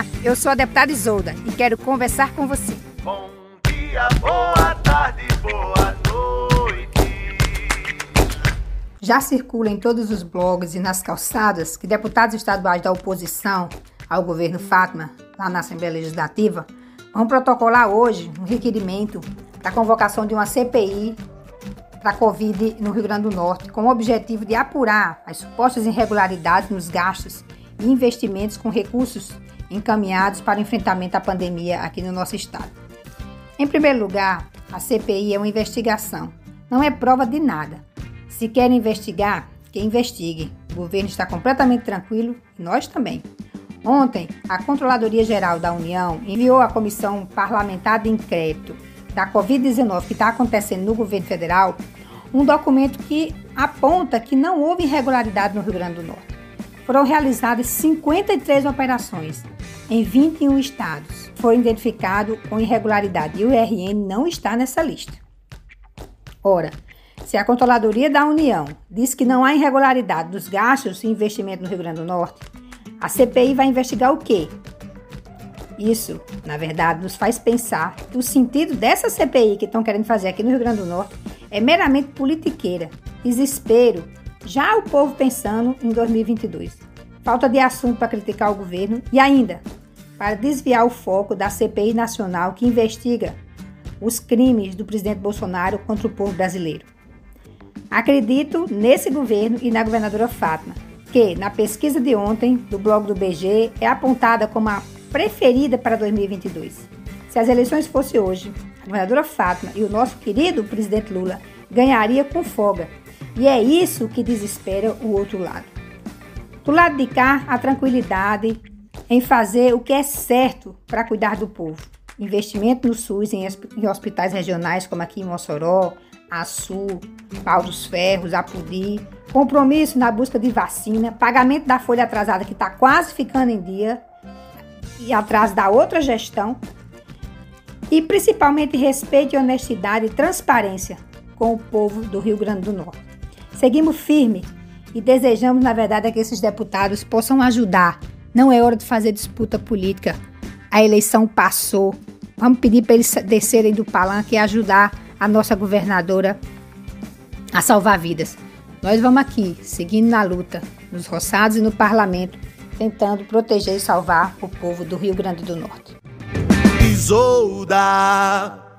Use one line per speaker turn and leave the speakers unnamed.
Olá, eu sou a deputada Isolda e quero conversar com você.
Bom dia, boa tarde, boa noite.
Já circula em todos os blogs e nas calçadas que deputados estaduais da oposição ao governo Fátima, lá na Assembleia Legislativa, vão protocolar hoje um requerimento da convocação de uma CPI da Covid no Rio Grande do Norte, com o objetivo de apurar as supostas irregularidades nos gastos e investimentos com recursos encaminhados para o enfrentamento à pandemia aqui no nosso estado. Em primeiro lugar, a CPI é uma investigação, não é prova de nada. Se quer investigar, que investigue. O governo está completamente tranquilo e nós também. Ontem, a Controladoria Geral da União enviou à Comissão Parlamentar de Inquérito da Covid-19 que está acontecendo no governo federal um documento que aponta que não houve irregularidade no Rio Grande do Norte. Foram realizadas 53 operações em 21 estados. Foi identificado com irregularidade e o IRN não está nessa lista. Ora, se a Controladoria da União diz que não há irregularidade dos gastos e investimento no Rio Grande do Norte, a CPI vai investigar o quê? Isso, na verdade, nos faz pensar que o sentido dessa CPI que estão querendo fazer aqui no Rio Grande do Norte é meramente politiqueira, desespero, já o povo pensando em 2022. Falta de assunto para criticar o governo e ainda para desviar o foco da CPI nacional que investiga os crimes do presidente Bolsonaro contra o povo brasileiro. Acredito nesse governo e na governadora Fátima, que na pesquisa de ontem do blog do BG é apontada como a preferida para 2022. Se as eleições fossem hoje, a governadora Fátima e o nosso querido presidente Lula ganharia com folga. E é isso que desespera o outro lado. Do lado de cá, a tranquilidade em fazer o que é certo para cuidar do povo. Investimento no SUS em hospitais regionais como aqui em Mossoró, Açu, Pau dos Ferros, Apudi, compromisso na busca de vacina, pagamento da folha atrasada que está quase ficando em dia e atrás da outra gestão, e principalmente respeito, honestidade e transparência com o povo do Rio Grande do Norte. Seguimos firme e desejamos, na verdade, que esses deputados possam ajudar. Não é hora de fazer disputa política. A eleição passou. Vamos pedir para eles descerem do palanque e ajudar a nossa governadora a salvar vidas. Nós vamos aqui, seguindo na luta, nos roçados e no parlamento, tentando proteger e salvar o povo do Rio Grande do Norte.
Isolda.